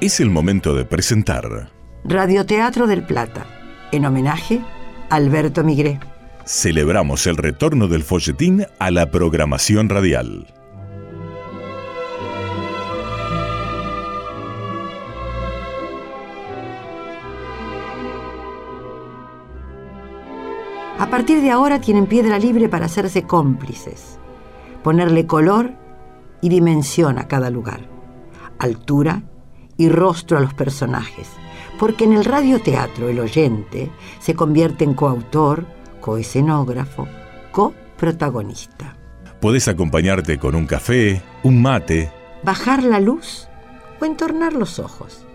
Es el momento de presentar Radioteatro del Plata, en homenaje a Alberto Migré. Celebramos el retorno del folletín a la programación radial. A partir de ahora tienen piedra libre para hacerse cómplices, ponerle color y dimensión a cada lugar, altura y rostro a los personajes, porque en el radioteatro el oyente se convierte en coautor, coescenógrafo, coprotagonista. Puedes acompañarte con un café, un mate, Bajar la luz o entornar los ojos,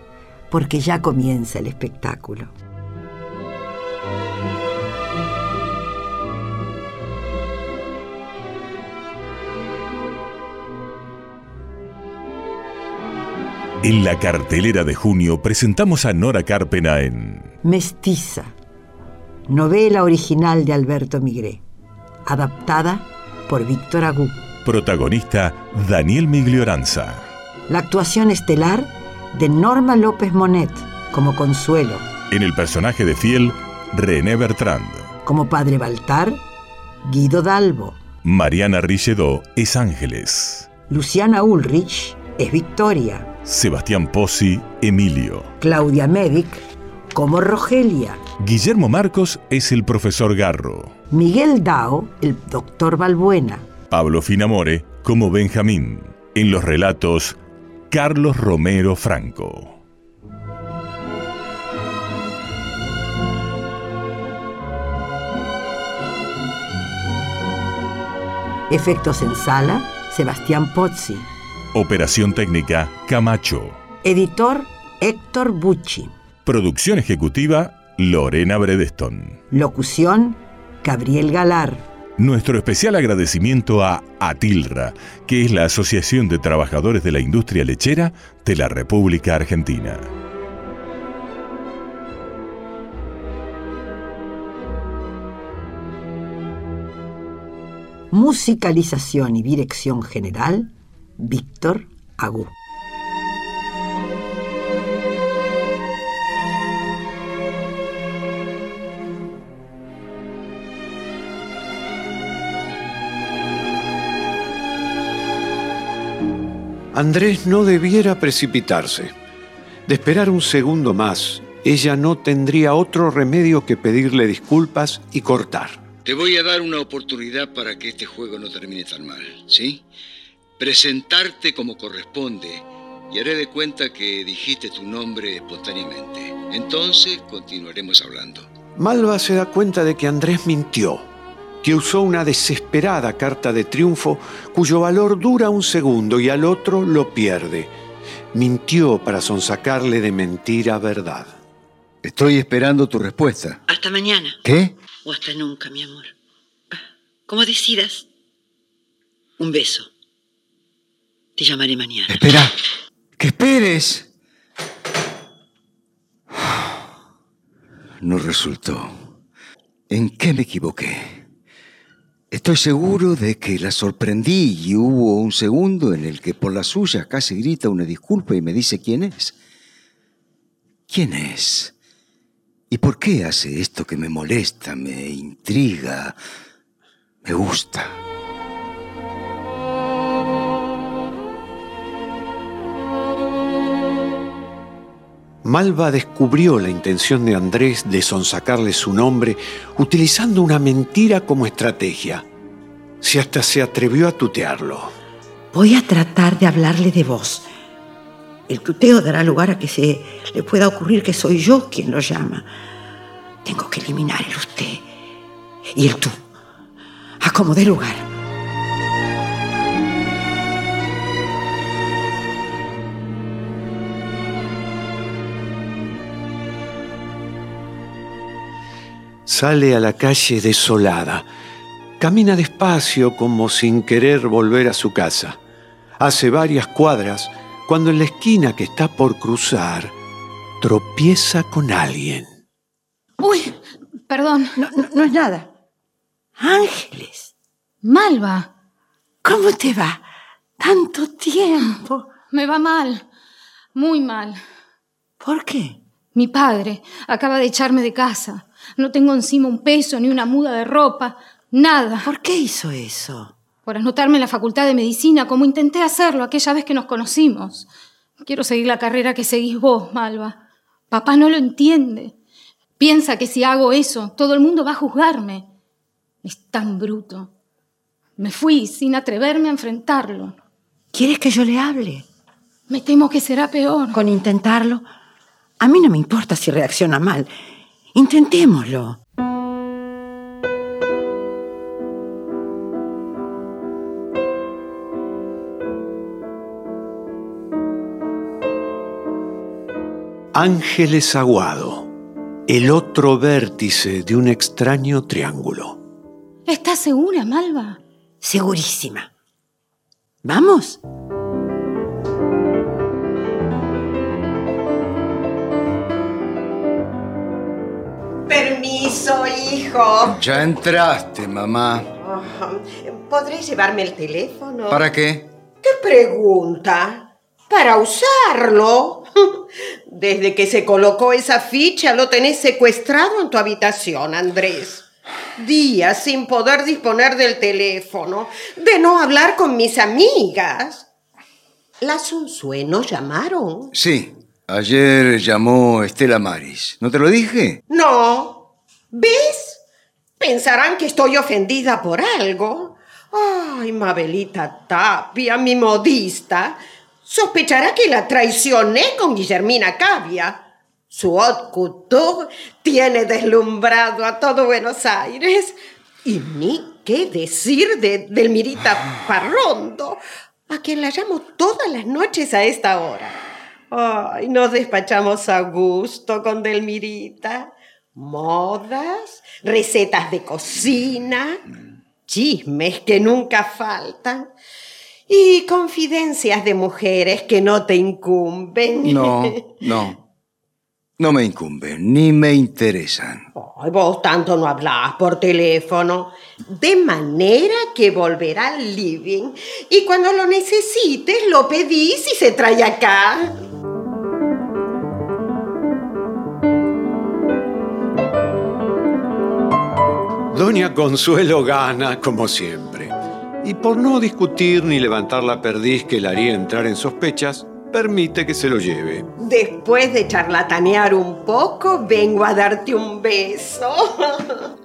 porque ya comienza el espectáculo. En la cartelera de junio presentamos a Nora Carpena en Mestiza, novela original de Alberto Migré, adaptada por Víctor Agú. protagonista Daniel Miglioranza. La actuación estelar de Norma López Monet como Consuelo, En el personaje de Fiel, René Bertrand. como Padre Baltar, Guido Dalbo, Mariana Richedó es Ángeles. Luciana Ulrich es Victoria, Sebastián Pozzi, Emilio. Claudia Medic como Rogelia, Guillermo Marcos es el profesor Garro. Miguel Dao, el doctor Balbuena, Pablo Finamore como Benjamín. En los relatos, Carlos Romero Franco. efectos en sala, Sebastián Pozzi, Operación técnica, Camacho. editor Héctor Bucci, Producción ejecutiva, Lorena Bredeston. locución Gabriel Galar, Nuestro especial agradecimiento a ATILRA, que es la Asociación de Trabajadores de la Industria Lechera de la República Argentina. musicalización y dirección general, Víctor Agú. Andrés no debiera precipitarse. De esperar un segundo más, ella no tendría otro remedio que pedirle disculpas y cortar. Te voy a dar una oportunidad para que este juego no termine tan mal, ¿sí? Presentarte como corresponde y haré de cuenta que dijiste tu nombre espontáneamente. Entonces continuaremos hablando. Malva se da cuenta de que Andrés mintió, que usó una desesperada carta de triunfo cuyo valor dura un segundo y al otro lo pierde. Mintió para sonsacarle de mentira verdad. Estoy esperando tu respuesta. Hasta mañana. ¿Qué? O hasta nunca, mi amor. Ah, Como decidas. Un beso. Te llamaré mañana. Espera. ¡Que esperes! No resultó. ¿En qué me equivoqué? Estoy seguro de que la sorprendí y hubo un segundo en el que por la suya casi grita una disculpa y me dice quién es. ¿Quién es? ¿Y por qué hace esto que me molesta, me intriga, me gusta? Malva descubrió la intención de Andrés de sonsacarle su nombre utilizando una mentira como estrategia. Si hasta se atrevió a tutearlo. Voy a tratar de hablarle de vos. El tuteo dará lugar a que se le pueda ocurrir que soy yo quien lo llama. Tengo que eliminar el usted y el tú. A como dé lugar. Sale a la calle desolada. Camina despacio como sin querer volver a su casa. Hace varias cuadras cuando en la esquina que está por cruzar tropieza con alguien. Uy, perdón. No, no, no es nada. Ángeles, Malva, ¿cómo te va? Tanto tiempo. me va mal. Muy mal. ¿Por qué? Mi padre acaba de echarme de casa. No tengo encima un peso ni una muda de ropa. Nada. ¿Por qué hizo eso? Por anotarme en la facultad de medicina, como intenté hacerlo aquella vez que nos conocimos. Quiero seguir la carrera que seguís vos, Malva. Papá no lo entiende. Piensa que si hago eso, todo el mundo va a juzgarme. Es tan bruto. Me fui sin atreverme a enfrentarlo. ¿Quieres que yo le hable? Me temo que será peor. Con intentarlo. A mí no me importa si reacciona mal. Intentémoslo. Ángeles Aguado, el otro vértice de un extraño triángulo. ¿Estás segura, Malva? Segurísima. ¿Vamos? Permiso, hijo. Ya entraste, mamá. ¿Podré llevarme el teléfono? ¿Para qué? ¿Qué pregunta? Para usarlo. Desde que se colocó esa ficha lo tenés secuestrado en tu habitación, Andrés. Días sin poder disponer del teléfono, de no hablar con mis amigas. ¿Las Unsuenos llamaron? Sí, ayer llamó Estela Maris. ¿No te lo dije? No. ¿Ves? Pensarán que estoy ofendida por algo. Ay, Mabelita Tapia, mi modista, sospechará que la traicioné con Guillermina Cavia. Su haute couture tiene deslumbrado a todo Buenos Aires. Y ni qué decir de Delmirita Parrondo, a quien la llamo todas las noches a esta hora. Ay, nos despachamos a gusto con Delmirita. Modas, recetas de cocina, chismes que nunca faltan y confidencias de mujeres que no te incumben. No, no. No me incumben, ni me interesan. Ay, vos tanto no hablás por teléfono. De manera que volverá al living y cuando lo necesites lo pedís y se trae acá. Doña Consuelo gana como siempre. Y por no discutir ni levantar la perdiz que le haría entrar en sospechas, permite que se lo lleve. Después de charlatanear un poco, vengo a darte un beso.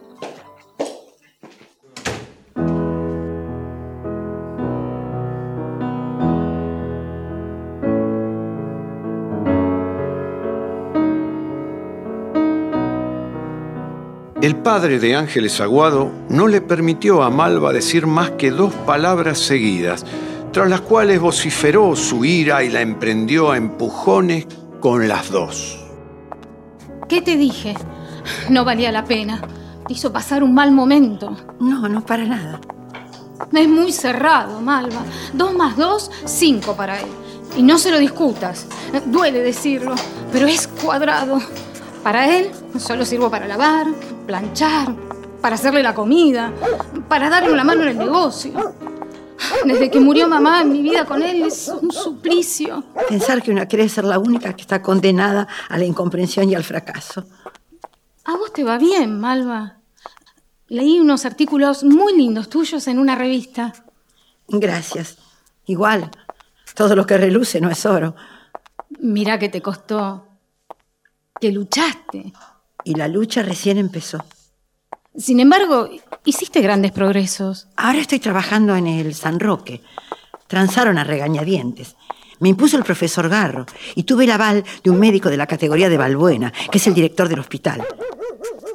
El padre de Ángeles Aguado no le permitió a Malva decir más que dos palabras seguidas, tras las cuales vociferó su ira y la emprendió a empujones con las dos. ¿Qué te dije? No valía la pena. Te hizo pasar un mal momento. No, no para nada. Es muy cerrado, Malva. Dos más dos, cinco para él. Y no se lo discutas. Duele decirlo, pero es cuadrado. Para él solo sirvo para lavar, planchar, para hacerle la comida, para darle una mano en el negocio. Desde que murió mamá, mi vida con él es un suplicio. Pensar que una quiere ser la única que está condenada a la incomprensión y al fracaso. A vos te va bien, Malva. Leí unos artículos muy lindos tuyos en una revista. Gracias. Igual, todo lo que reluce no es oro. Mira que te costó. Que luchaste. Y la lucha recién empezó. Sin embargo, hiciste grandes progresos. Ahora estoy trabajando en el San Roque. Transaron a regañadientes. Me impuso el profesor Garro y tuve el aval de un médico de la categoría de Balbuena, que es el director del hospital.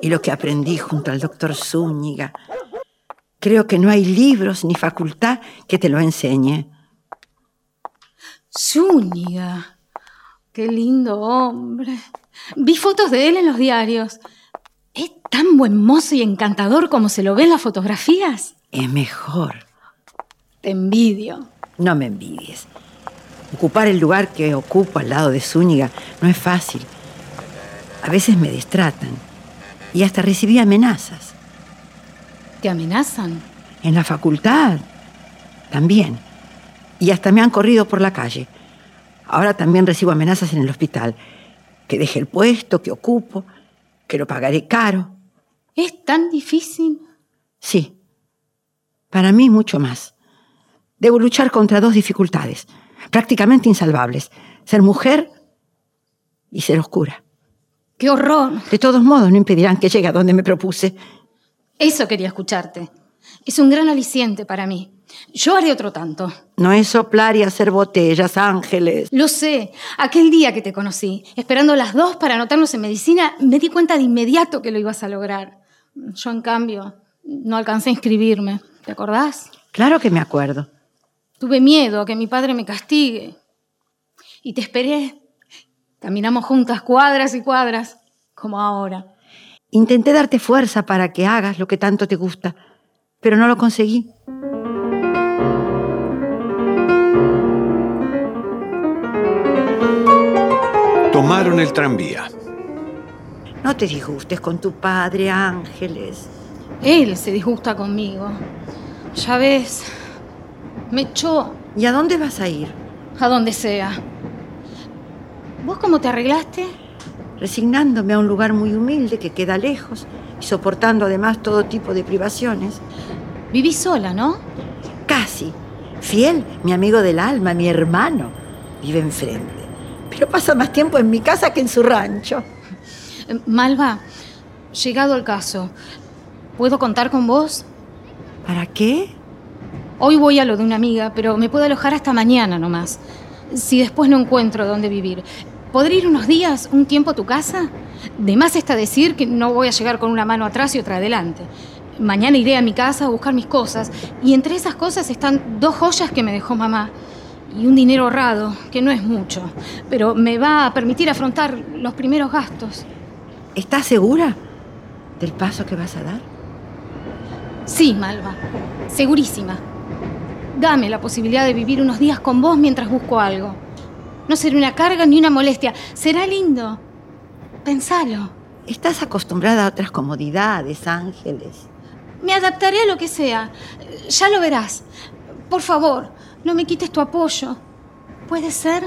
Y lo que aprendí junto al doctor Zúñiga. Creo que no hay libros ni facultad que te lo enseñe. Zúñiga. Qué lindo hombre. Vi fotos de él en los diarios. ¿Es tan buen mozo y encantador como se lo ve en las fotografías? Es mejor. Te envidio. No me envidies. Ocupar el lugar que ocupo al lado de Zúñiga no es fácil. A veces me distratan y hasta recibí amenazas. ¿Te amenazan? En la facultad también. Y hasta me han corrido por la calle. Ahora también recibo amenazas en el hospital. Que deje el puesto que ocupo, que lo pagaré caro. ¿Es tan difícil? Sí, para mí mucho más. Debo luchar contra dos dificultades, prácticamente insalvables. Ser mujer y ser oscura. ¡Qué horror! De todos modos, no impedirán que llegue a donde me propuse. Eso quería escucharte. Es un gran aliciente para mí. Yo haré otro tanto. No es soplar y hacer botellas, ángeles. Lo sé. Aquel día que te conocí, esperando las dos para anotarnos en medicina, me di cuenta de inmediato que lo ibas a lograr. Yo, en cambio, no alcancé a inscribirme. ¿Te acordás? Claro que me acuerdo. Tuve miedo a que mi padre me castigue. Y te esperé. Caminamos juntas cuadras y cuadras, como ahora. Intenté darte fuerza para que hagas lo que tanto te gusta, pero no lo conseguí. Tomaron el tranvía. No te disgustes con tu padre, Ángeles. Él se disgusta conmigo. Ya ves, me echó. ¿Y a dónde vas a ir? A donde sea. ¿Vos cómo te arreglaste? Resignándome a un lugar muy humilde que queda lejos y soportando además todo tipo de privaciones. Vivís sola, ¿no? Casi. Fiel, mi amigo del alma, mi hermano, vive enfrente. Pero pasa más tiempo en mi casa que en su rancho. Eh, Malva, llegado el caso, ¿puedo contar con vos? ¿Para qué? Hoy voy a lo de una amiga, pero me puedo alojar hasta mañana nomás. Si después no encuentro dónde vivir, ¿podré ir unos días, un tiempo a tu casa? De más está decir que no voy a llegar con una mano atrás y otra adelante. Mañana iré a mi casa a buscar mis cosas, y entre esas cosas están dos joyas que me dejó mamá y un dinero ahorrado, que no es mucho, pero me va a permitir afrontar los primeros gastos. ¿Estás segura del paso que vas a dar? Sí, Malva, segurísima. Dame la posibilidad de vivir unos días con vos mientras busco algo. No será una carga ni una molestia, será lindo. Pensalo. Estás acostumbrada a otras comodidades, Ángeles. Me adaptaré a lo que sea. Ya lo verás. Por favor, no me quites tu apoyo. ¿Puede ser?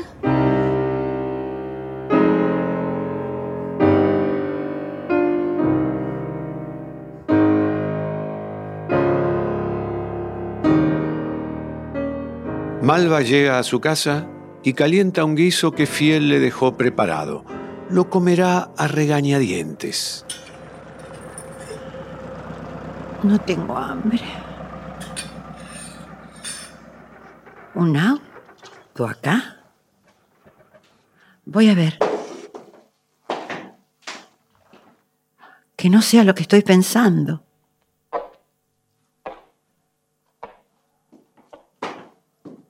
Malva llega a su casa y calienta un guiso que Fiel le dejó preparado. Lo comerá a regañadientes. No tengo hambre. ¿Un auto acá? Voy a ver. Que no sea lo que estoy pensando.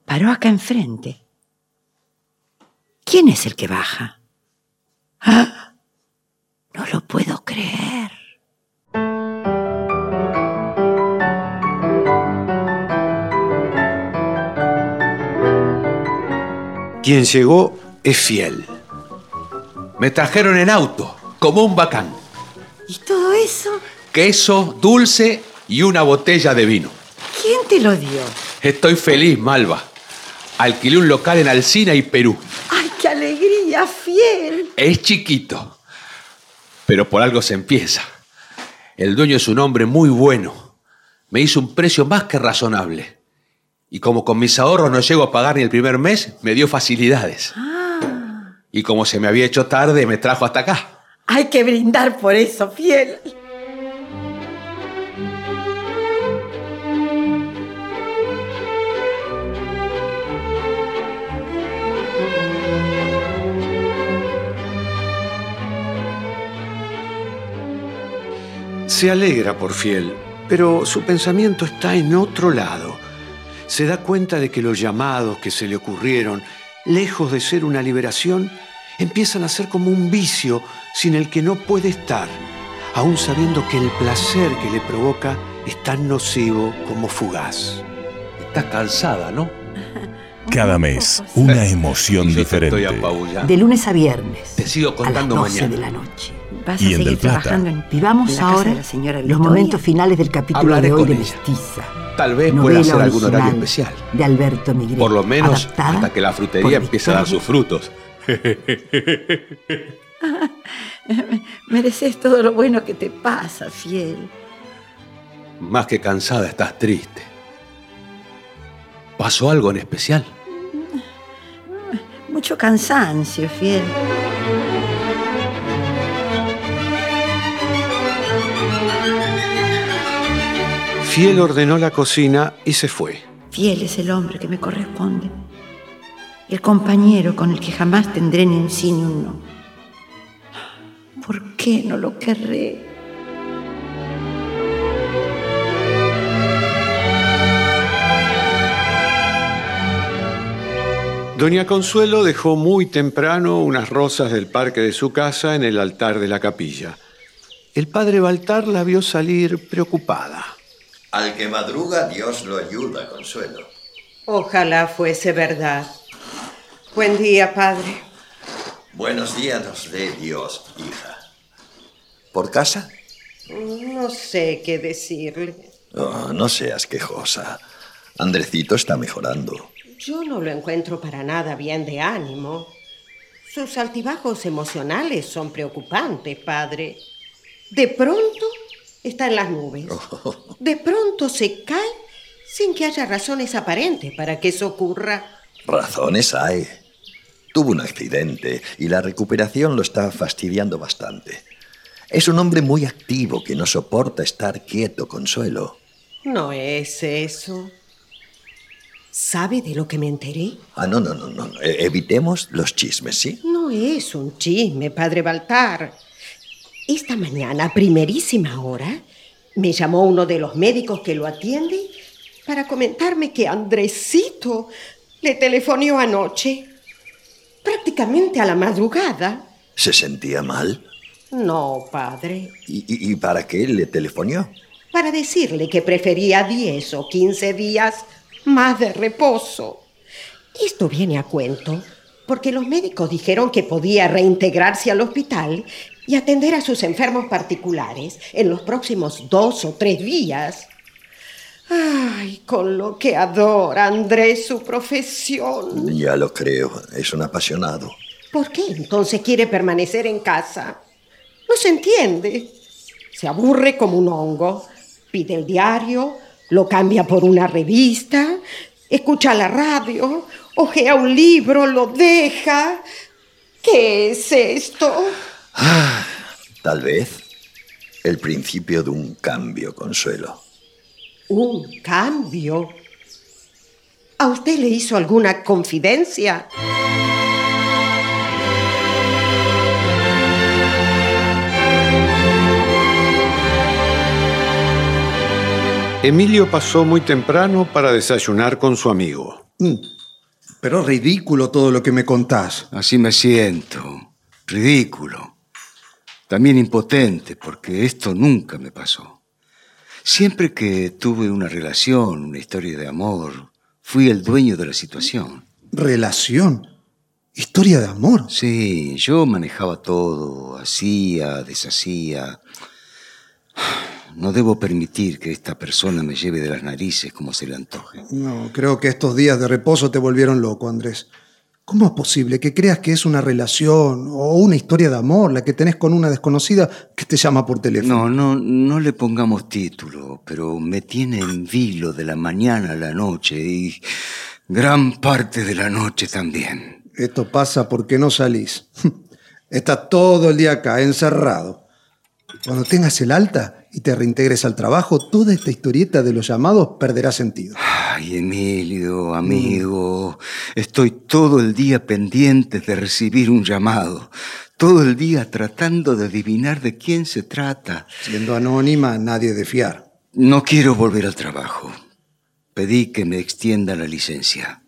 Paró acá enfrente. ¿Quién es el que baja? ¡Ah! No lo puedo creer. Quien llegó es Fiel. Me trajeron en auto, como un bacán. ¿Y todo eso? Queso, dulce y una botella de vino. ¿Quién te lo dio? Estoy feliz, Malva. Alquilé un local en Alcina y Perú. ¡Ay, qué alegría, fiel! Es chiquito, pero por algo se empieza. El dueño es un hombre muy bueno. Me hizo un precio más que razonable. Y como con mis ahorros no llego a pagar ni el primer mes, me dio facilidades. Y como se me había hecho tarde, me trajo hasta acá. Hay que brindar por eso, fiel. Se alegra por Fiel, pero su pensamiento está en otro lado. Se da cuenta de que los llamados que se le ocurrieron, lejos de ser una liberación, empiezan a ser como un vicio sin el que no puede estar, aun sabiendo que el placer que le provoca es tan nocivo como fugaz. Estás cansada, ¿no? Cada mes, una emoción diferente. De lunes a viernes. Te sigo contando a las 12 mañana. de la noche. Vas Y a en seguir Del Plata. trabajando en Vivamos en ahora de la señora los momentos finales del capítulo Hablaré de hoy de ella. Mestiza. Tal vez novela pueda hacer algún horario especial. De Alberto Miguel. Por lo menos adaptada hasta que la frutería empiece a dar sus frutos. Mereces todo lo bueno que te pasa, fiel. Más que cansada, estás triste. ¿Pasó algo en especial? Mucho cansancio, fiel. Fiel ordenó la cocina y se fue. Fiel es el hombre que me corresponde. El compañero con el que jamás tendré ni un sí ni un no. ¿Por qué no lo querré? Doña Consuelo dejó muy temprano unas rosas del parque de su casa en el altar de la capilla. El padre Baltar la vio salir preocupada. Al que madruga, Dios lo ayuda, Consuelo. Ojalá fuese verdad. Buen día, padre. Buenos días nos dé Dios, hija. ¿Por casa? No sé qué decirle. Oh, no seas quejosa. Andrecito está mejorando. Yo no lo encuentro para nada bien de ánimo. Sus altibajos emocionales son preocupantes, padre. De pronto está en las nubes. De pronto se cae sin que haya razones aparentes para que eso ocurra. Razones hay. Tuvo un accidente y la recuperación lo está fastidiando bastante. Es un hombre muy activo que no soporta estar quieto, Consuelo. No es eso. ¿Sabe de lo que me enteré? Ah, no, no, no, no. E- Evitemos los chismes, ¿sí? No es un chisme, padre Baltar. Esta mañana, a primerísima hora, me llamó uno de los médicos que lo atiende para comentarme que Andresito le telefonió anoche, prácticamente a la madrugada. ¿Se sentía mal? No, padre, ¿Y, y- y para qué le telefonió? para decirle que prefería 10 o 15 días más de reposo. Esto viene a cuento porque los médicos dijeron que podía reintegrarse al hospital y atender a sus enfermos particulares en los próximos dos o tres días. Ay, con lo que adora Andrés su profesión. Ya lo creo, es un apasionado. ¿Por qué entonces quiere permanecer en casa? No se entiende. Se aburre como un hongo. Pide el diario, lo cambia por una revista, escucha la radio, ojea un libro, lo deja. ¿Qué es esto? Tal vez el principio de un cambio, Consuelo. Un cambio. ¿A usted le hizo alguna confidencia? Emilio pasó muy temprano para desayunar con su amigo. Mm, Pero ridículo todo lo que me contás. Así me siento. Ridículo. También impotente, porque esto nunca me pasó. Siempre que tuve una relación, una historia de amor, fui el dueño de la situación. Relación. Historia de amor. Sí, yo manejaba todo, hacía, deshacía. No debo permitir que esta persona me lleve de las narices como se le antoje. No, creo que estos días de reposo te volvieron loco, Andrés. ¿Cómo es posible que creas que es una relación o una historia de amor la que tenés con una desconocida que te llama por teléfono? No, no, no le pongamos título, pero me tiene en vilo de la mañana a la noche y gran parte de la noche también. Esto pasa porque no salís. Estás todo el día acá, encerrado. Cuando tengas el alta y te reintegres al trabajo, toda esta historieta de los llamados perderá sentido. Ay, Emilio, amigo, estoy todo el día pendiente de recibir un llamado. Todo el día tratando de adivinar de quién se trata. Siendo anónima, nadie de fiar. No quiero volver al trabajo. Pedí que me extienda la licencia.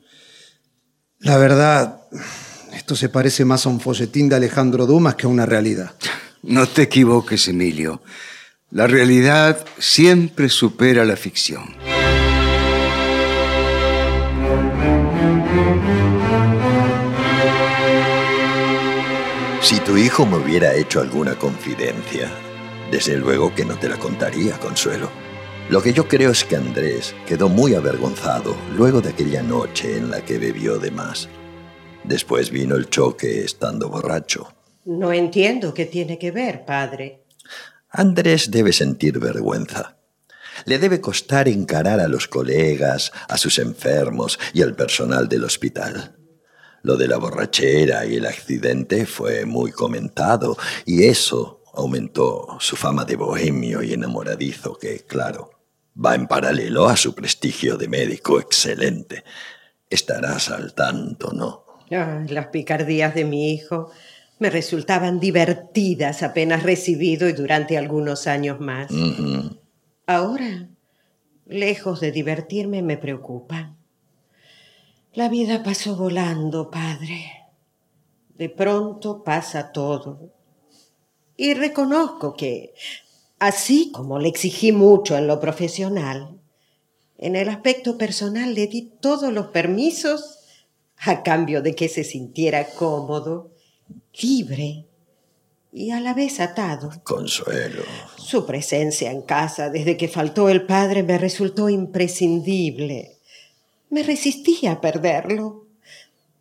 La verdad, esto se parece más a un folletín de Alejandro Dumas que a una realidad. No te equivoques, Emilio. La realidad siempre supera la ficción. Si tu hijo me hubiera hecho alguna confidencia, desde luego que no te la contaría, Consuelo. Lo que yo creo es que Andrés quedó muy avergonzado luego de aquella noche en la que bebió de más. Después vino el choque estando borracho. No entiendo qué tiene que ver, padre. Andrés debe sentir vergüenza. Le debe costar encarar a los colegas, a sus enfermos y al personal del hospital. Lo de la borrachera y el accidente fue muy comentado y eso aumentó su fama de bohemio y enamoradizo que, claro, va en paralelo a su prestigio de médico excelente. Estarás al tanto, ¿no? las picardías de mi hijo me resultaban divertidas apenas recibido y durante algunos años más. Ahora, lejos de divertirme, me preocupan. La vida pasó volando, padre. De pronto pasa todo. Y reconozco que, así como le exigí mucho en lo profesional, en el aspecto personal le di todos los permisos a cambio de que se sintiera cómodo, libre y a la vez atado. Consuelo. Su presencia en casa desde que faltó el padre me resultó imprescindible. Me resistía a perderlo,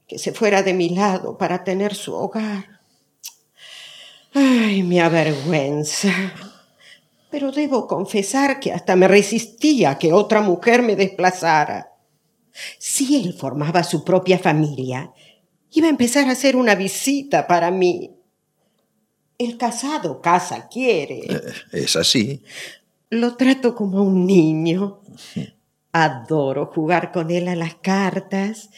que se fuera de mi lado para tener su hogar. Ay, me avergüenza. Pero debo confesar que hasta me resistía a que otra mujer me desplazara. Si él formaba su propia familia, iba a empezar a hacer una visita para mí. El casado casa quiere. Eh, es así. Lo trato como un niño. Adoro jugar con él a las cartas,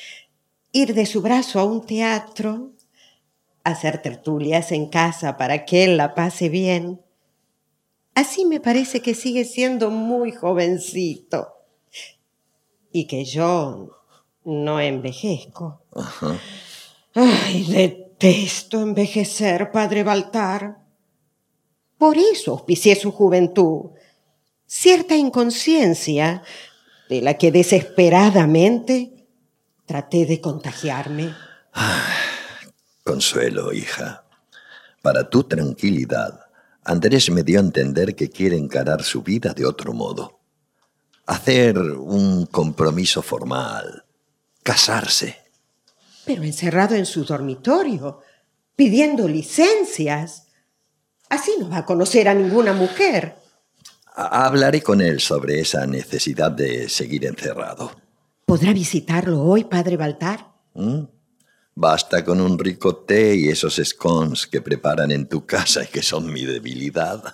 ir de su brazo a un teatro, hacer tertulias en casa para que él la pase bien. Así me parece que sigue siendo muy jovencito y que yo no envejezco. Ay, detesto envejecer, padre Baltar. Por eso auspicié su juventud. Cierta inconsciencia de la que desesperadamente traté de contagiarme. consuelo, hija. Para tu tranquilidad, Andrés me dio a entender que quiere encarar su vida de otro modo hacer un compromiso formal, casarse. Pero encerrado en su dormitorio, pidiendo licencias. Así no va a conocer a ninguna mujer. Hablaré con él sobre esa necesidad de seguir encerrado. ¿Podrá visitarlo hoy, padre Baltar? ¿Mm? Basta con un rico té y esos scones que preparan en tu casa y que son mi debilidad.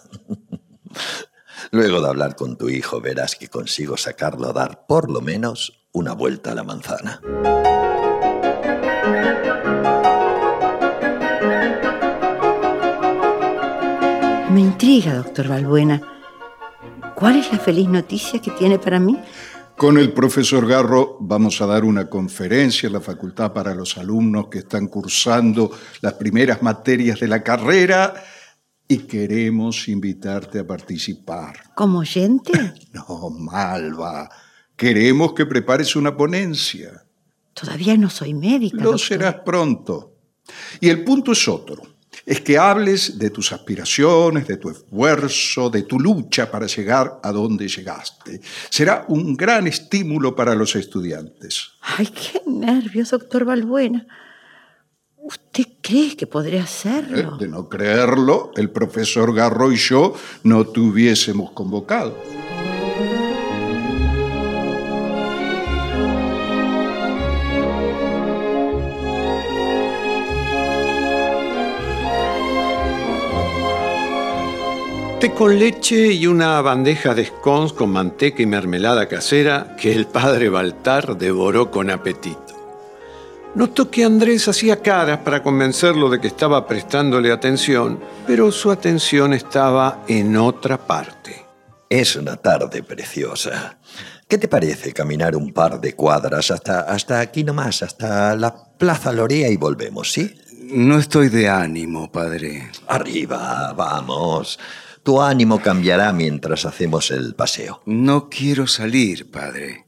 Luego de hablar con tu hijo verás que consigo sacarlo a dar por lo menos una vuelta a la manzana. Me intriga, doctor Balbuena. ¿Cuál es la feliz noticia que tiene para mí? Con el profesor Garro vamos a dar una conferencia en la facultad para los alumnos que están cursando las primeras materias de la carrera y queremos invitarte a participar. ¿Como oyente? No, Malva. Queremos que prepares una ponencia. Todavía no soy médica. Lo serás pronto. Y el punto es otro. Es que hables de tus aspiraciones, de tu esfuerzo, de tu lucha para llegar a donde llegaste. Será un gran estímulo para los estudiantes. Ay, qué nervios, doctor Balbuena. ¿Usted cree que podría hacerlo? Eh, de no creerlo, el profesor Garro y yo no te hubiésemos convocado. Té con leche y una bandeja de scones con manteca y mermelada casera que el padre Baltar devoró con apetito. Notó que Andrés hacía caras para convencerlo de que estaba prestándole atención, pero su atención estaba en otra parte. Es una tarde preciosa. ¿Qué te parece caminar un par de cuadras hasta, hasta aquí nomás, hasta la Plaza Lorea y volvemos, sí? No estoy de ánimo, padre. Arriba, vamos. Tu ánimo cambiará mientras hacemos el paseo. No quiero salir, padre.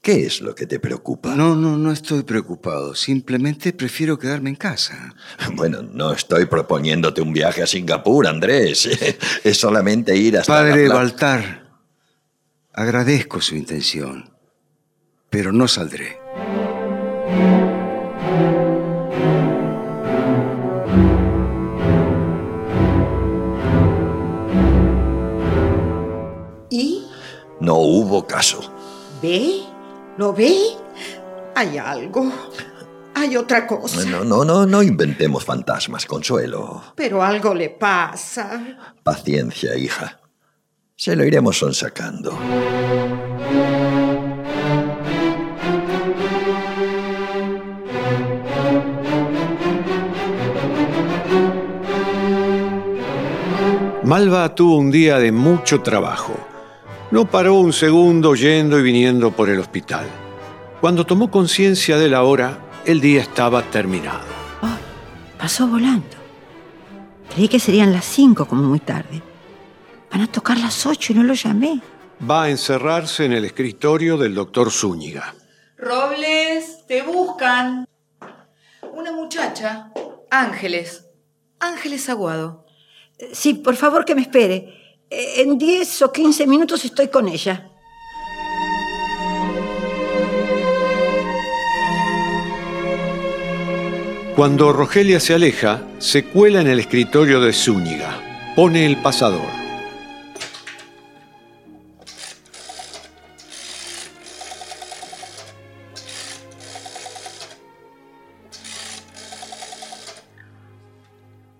¿Qué es lo que te preocupa? No, no, no estoy preocupado. Simplemente prefiero quedarme en casa. Bueno, no estoy proponiéndote un viaje a Singapur, Andrés. Es solamente ir hasta... Padre Baltar, agradezco su intención, pero no saldré. No hubo caso. ¿Ve? ¿Lo ve? Hay algo. Hay otra cosa. No, no, no, no inventemos fantasmas, Consuelo. Pero algo le pasa. Paciencia, hija. Se lo iremos sonsacando. Malva tuvo un día de mucho trabajo. No paró un segundo yendo y viniendo por el hospital. Cuando tomó conciencia de la hora, el día estaba terminado. Pasó volando. Creí que serían las cinco como muy tarde. Van a tocar las ocho y no lo llamé. Va a encerrarse en el escritorio del doctor Zúñiga. Robles, te buscan. Una muchacha. Ángeles. Ángeles Aguado. Sí, por favor que me espere. Eh, En 10 o 15 minutos estoy con ella. Cuando Rogelia se aleja, se cuela en el escritorio de Zúñiga. Pone el pasador.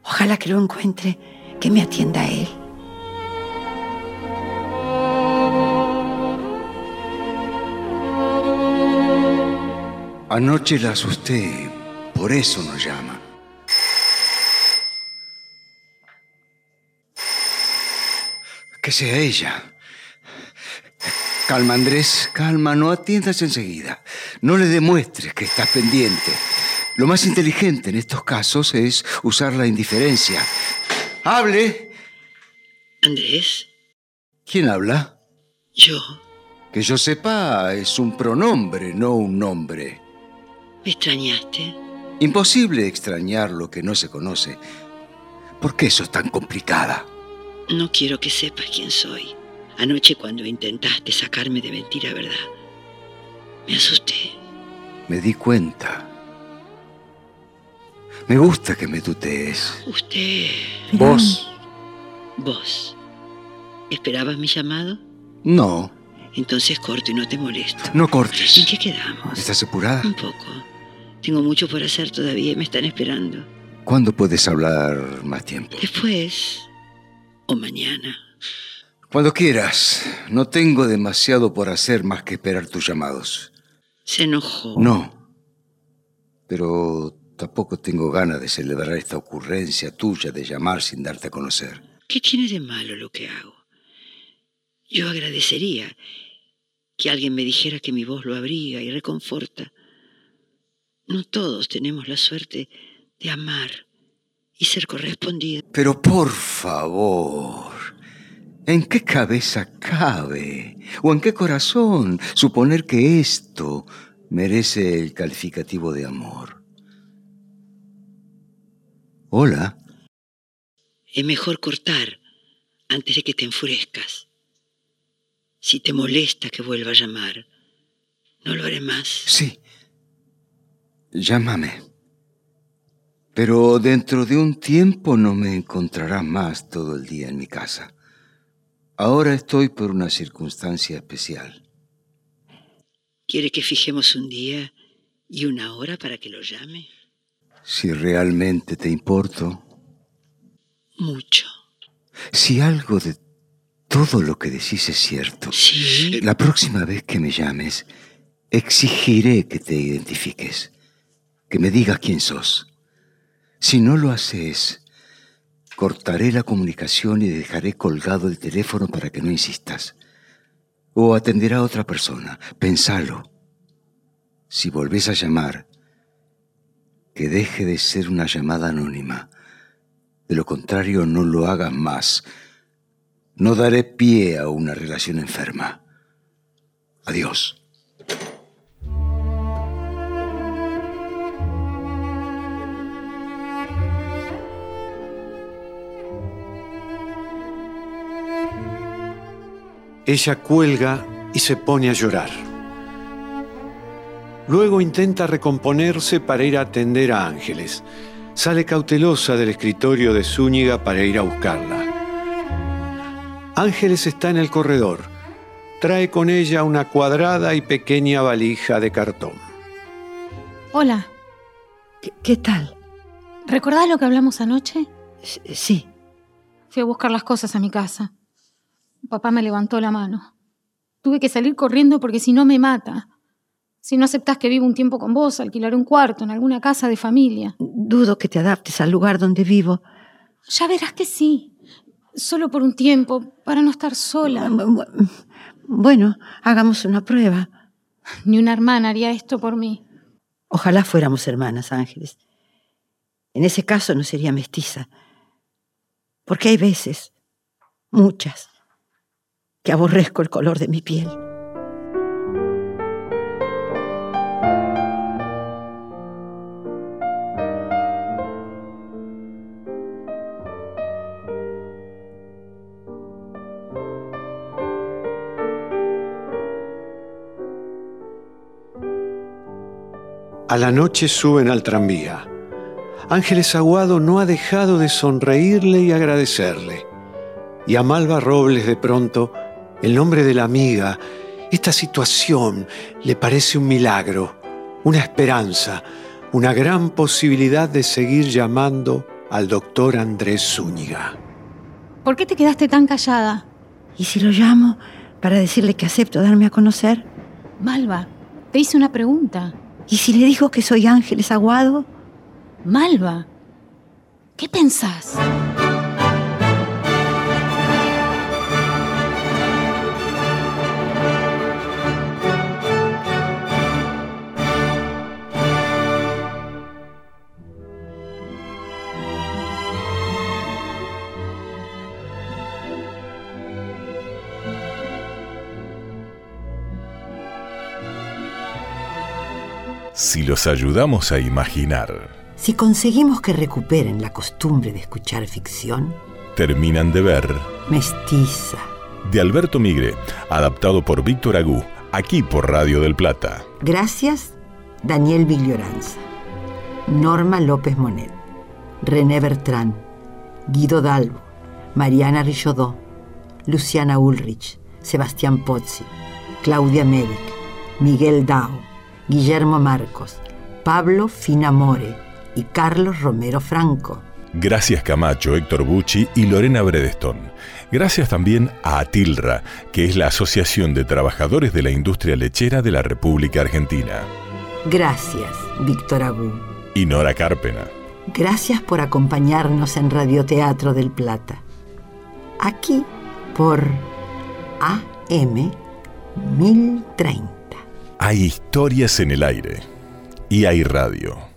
Ojalá que lo encuentre, que me atienda a él. Anoche la asusté, por eso nos llama. Que sea ella. Calma, Andrés, calma, no atiendas enseguida. No le demuestres que estás pendiente. Lo más inteligente en estos casos es usar la indiferencia. ¡Hable! Andrés, ¿Quién habla? yo. Que yo sepa, es un pronombre, no un nombre. ¿Me extrañaste? Imposible extrañar lo que no se conoce. ¿Por qué sos tan complicada? No quiero que sepas quién soy. Anoche cuando intentaste sacarme de mentira, ¿verdad? Me asusté. Me di cuenta. Me gusta que me tutees. Usted. ¿Vos? ¿Vos? ¿Esperabas mi llamado? No, Entonces corto y no te molesto. no cortes. ¿En qué quedamos? ¿Estás apurada? Un poco. Tengo mucho por hacer todavía me están esperando. ¿Cuándo puedes hablar más tiempo? Después. O mañana. Cuando quieras. No tengo demasiado por hacer más que esperar tus llamados. Se enojó. No. Pero tampoco tengo ganas de celebrar esta ocurrencia tuya de llamar sin darte a conocer. ¿Qué tiene de malo lo que hago? Yo agradecería que alguien me dijera que mi voz lo abriga y reconforta. No todos tenemos la suerte de amar y ser correspondidos. Pero por favor, ¿en qué cabeza cabe? ¿O en qué corazón suponer que esto merece el calificativo de amor? Hola. Es mejor cortar antes de que te enfurezcas. Si te molesta que vuelva a llamar, no lo haré más. Sí. Llámame. Pero dentro de un tiempo no me encontrarás más todo el día en mi casa. Ahora estoy por una circunstancia especial. ¿Quiere que fijemos un día y una hora para que lo llame? Si realmente te importo, Mucho. si algo de todo lo que decís es cierto, Sí. la próxima vez que me llames, exigiré que te identifiques, que me digas quién sos. Si no lo haces, cortaré la comunicación y dejaré colgado el teléfono para que no insistas. O atenderá a otra persona. Pensalo. Si volvés a llamar, que deje de ser una llamada anónima. De lo contrario, no lo hagas más. No daré pie a una relación enferma. Adiós. Ella cuelga y se pone a llorar. Luego intenta recomponerse para ir a atender a Ángeles. Sale cautelosa del escritorio de Zúñiga para ir a buscarla. Ángeles está en el corredor. trae con ella una cuadrada y pequeña valija de cartón. Hola, ¿Qué, qué tal? ¿recordás lo que hablamos anoche? Sí, Fui a buscar las cosas a mi casa. Papá me levantó la mano. Tuve que salir corriendo porque si no me mata. Si no aceptás que vivo un tiempo con vos, alquilaré un cuarto en alguna casa de familia. dudo que te adaptes al lugar donde vivo. Ya verás que sí. Solo por un tiempo, para no estar sola. Bu- bu- Bueno, hagamos una prueba. Ni una hermana haría esto por mí. Ojalá fuéramos hermanas, Ángeles. En ese caso no sería mestiza. Porque hay veces, muchas, que aborrezco el color de mi piel. A la noche suben al tranvía. Ángeles Aguado no ha dejado de sonreírle y agradecerle. Y a Malva Robles de pronto, el nombre de la amiga, esta situación le parece un milagro, una esperanza, una gran posibilidad de seguir llamando al doctor Andrés Zúñiga. ¿Por qué te quedaste tan callada? ¿Y si lo llamo para decirle que acepto darme a conocer? Malva, te hice una pregunta. ¿Y si le digo que soy Ángeles Aguado? Malva, ¿qué pensás? Si los ayudamos a imaginar, Si conseguimos que recuperen la costumbre de escuchar ficción, terminan de ver mestiza, de Alberto Migre, adaptado por Víctor Agú, aquí por Radio del Plata. Gracias, Daniel Viglioranza, Norma López Monet, René Bertrán, Guido Dalbo, Mariana Richaudot, Luciana Ulrich, Sebastián Pozzi, Claudia Merrick, Miguel Dao, Guillermo Marcos, Pablo Finamore y Carlos Romero Franco. Gracias Camacho, Héctor Bucci y Lorena Bredeston. Gracias también a Atilra, que es la Asociación de Trabajadores de la Industria Lechera de la República Argentina. Gracias, Víctor Agú. Y Nora Carpena. Gracias por acompañarnos en Radioteatro del Plata. Aquí por AM 1030. Hay historias en el aire y hay radio.